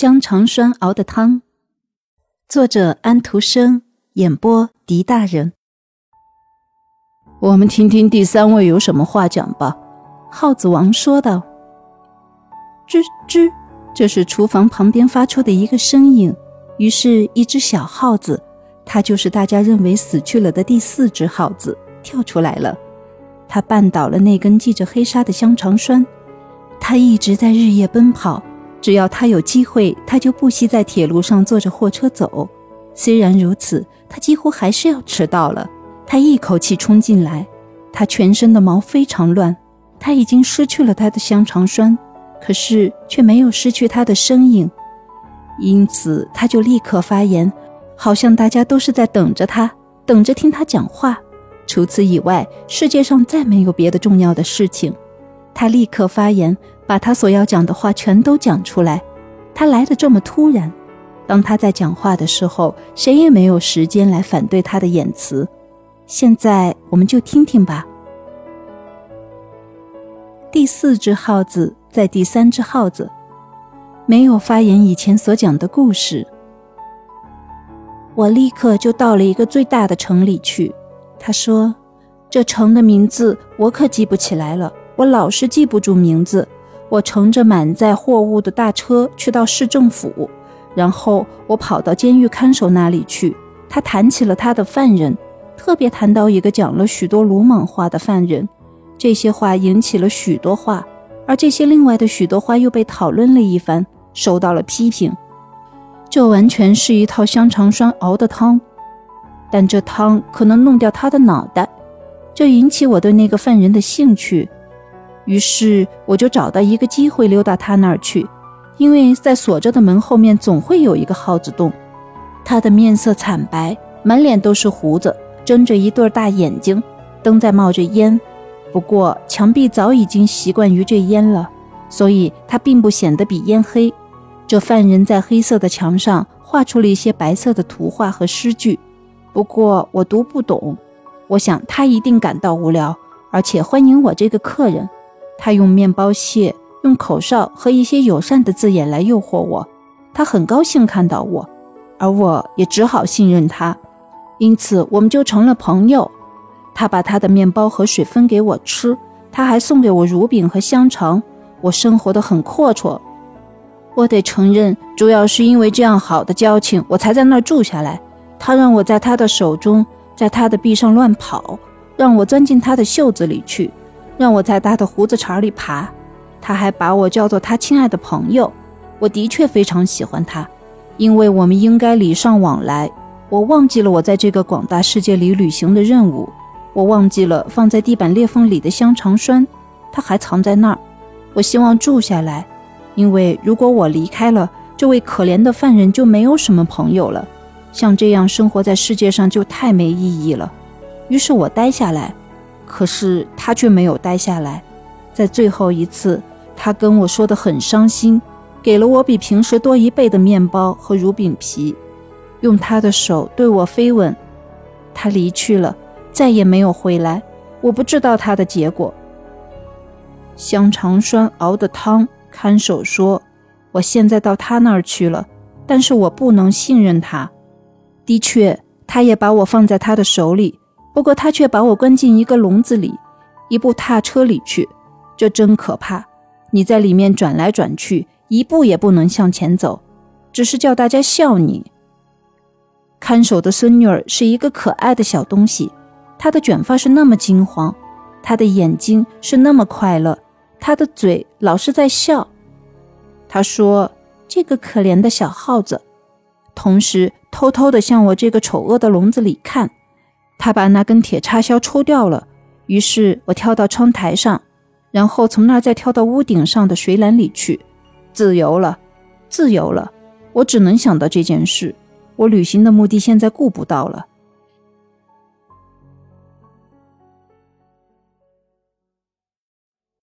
香肠栓熬的汤，作者安徒生，演播狄大人。我们听听第三位有什么话讲吧。耗子王说道：“吱吱，这是厨房旁边发出的一个声音。于是，一只小耗子，它就是大家认为死去了的第四只耗子，跳出来了。它绊倒了那根系着黑纱的香肠栓。它一直在日夜奔跑。”只要他有机会，他就不惜在铁路上坐着货车走。虽然如此，他几乎还是要迟到了。他一口气冲进来，他全身的毛非常乱。他已经失去了他的香肠栓，可是却没有失去他的身影，因此他就立刻发言，好像大家都是在等着他，等着听他讲话。除此以外，世界上再没有别的重要的事情。他立刻发言。把他所要讲的话全都讲出来，他来的这么突然。当他在讲话的时候，谁也没有时间来反对他的言辞。现在我们就听听吧。第四只耗子在第三只耗子没有发言以前所讲的故事。我立刻就到了一个最大的城里去。他说：“这城的名字我可记不起来了，我老是记不住名字。”我乘着满载货物的大车去到市政府，然后我跑到监狱看守那里去。他谈起了他的犯人，特别谈到一个讲了许多鲁莽话的犯人。这些话引起了许多话，而这些另外的许多话又被讨论了一番，受到了批评。这完全是一套香肠栓熬的汤，但这汤可能弄掉他的脑袋，这引起我对那个犯人的兴趣。于是我就找到一个机会溜到他那儿去，因为在锁着的门后面总会有一个耗子洞。他的面色惨白，满脸都是胡子，睁着一对大眼睛，灯在冒着烟。不过墙壁早已经习惯于这烟了，所以他并不显得比烟黑。这犯人在黑色的墙上画出了一些白色的图画和诗句，不过我读不懂。我想他一定感到无聊，而且欢迎我这个客人。他用面包屑、用口哨和一些友善的字眼来诱惑我。他很高兴看到我，而我也只好信任他，因此我们就成了朋友。他把他的面包和水分给我吃，他还送给我乳饼和香肠。我生活的很阔绰。我得承认，主要是因为这样好的交情，我才在那儿住下来。他让我在他的手中，在他的臂上乱跑，让我钻进他的袖子里去。让我在他的胡子茬里爬，他还把我叫做他亲爱的朋友。我的确非常喜欢他，因为我们应该礼尚往来。我忘记了我在这个广大世界里旅行的任务，我忘记了放在地板裂缝里的香肠栓，它还藏在那儿。我希望住下来，因为如果我离开了，这位可怜的犯人就没有什么朋友了。像这样生活在世界上就太没意义了。于是我待下来。可是他却没有待下来，在最后一次，他跟我说的很伤心，给了我比平时多一倍的面包和乳饼皮，用他的手对我飞吻。他离去了，再也没有回来。我不知道他的结果。香肠栓熬的汤，看守说，我现在到他那儿去了，但是我不能信任他。的确，他也把我放在他的手里。不过他却把我关进一个笼子里，一部踏车里去，这真可怕！你在里面转来转去，一步也不能向前走，只是叫大家笑你。看守的孙女儿是一个可爱的小东西，她的卷发是那么金黄，她的眼睛是那么快乐，她的嘴老是在笑。她说：“这个可怜的小耗子。”同时偷偷地向我这个丑恶的笼子里看。他把那根铁插销抽掉了，于是我跳到窗台上，然后从那儿再跳到屋顶上的水篮里去，自由了，自由了。我只能想到这件事，我旅行的目的现在顾不到了。